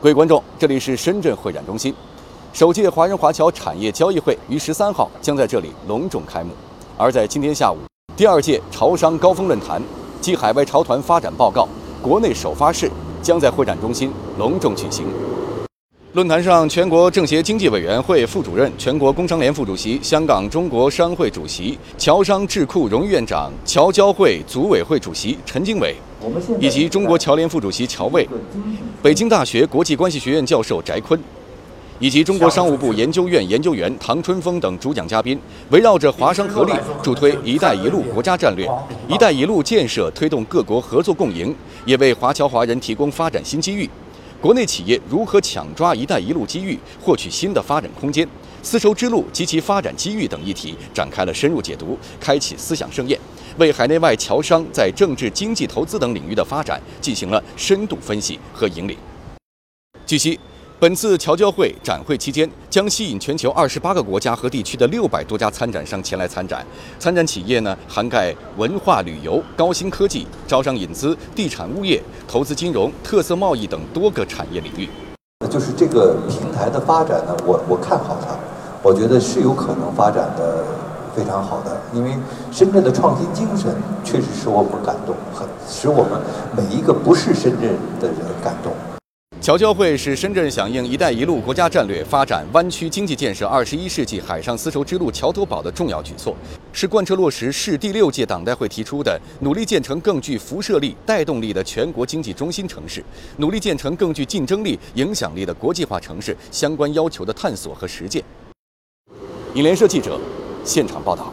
各位观众，这里是深圳会展中心，首届华人华侨产业交易会于十三号将在这里隆重开幕。而在今天下午，第二届潮商高峰论坛暨海外潮团发展报告国内首发式将在会展中心隆重举行。论坛上，全国政协经济委员会副主任、全国工商联副主席、香港中国商会主席、侨商智库荣誉院长、侨交会组委会主席陈经纬，以及中国侨联副主席乔卫、北京大学国际关系学院教授翟坤，以及中国商务部研究院研究员唐春风等主讲嘉宾，围绕着华商合力助推“一带一路”国家战略、“一带一路”建设，推动各国合作共赢，也为华侨华人提供发展新机遇。国内企业如何抢抓“一带一路”机遇，获取新的发展空间？丝绸之路及其发展机遇等议题展开了深入解读，开启思想盛宴，为海内外侨商在政治、经济、投资等领域的发展进行了深度分析和引领。据悉。本次侨交会展会期间，将吸引全球二十八个国家和地区的六百多家参展商前来参展。参展企业呢，涵盖文化旅游、高新科技、招商引资、地产物业、投资金融、特色贸易等多个产业领域。就是这个平台的发展呢，我我看好它，我觉得是有可能发展的非常好的。因为深圳的创新精神确实使我们感动，很使我们每一个不是深圳的人感动。侨交会是深圳响应“一带一路”国家战略发展湾区经济建设二十一世纪海上丝绸之路桥头堡的重要举措，是贯彻落实市第六届党代会提出的努力建成更具辐射力、带动力的全国经济中心城市，努力建成更具竞争力、影响力的国际化城市相关要求的探索和实践。影联社记者现场报道。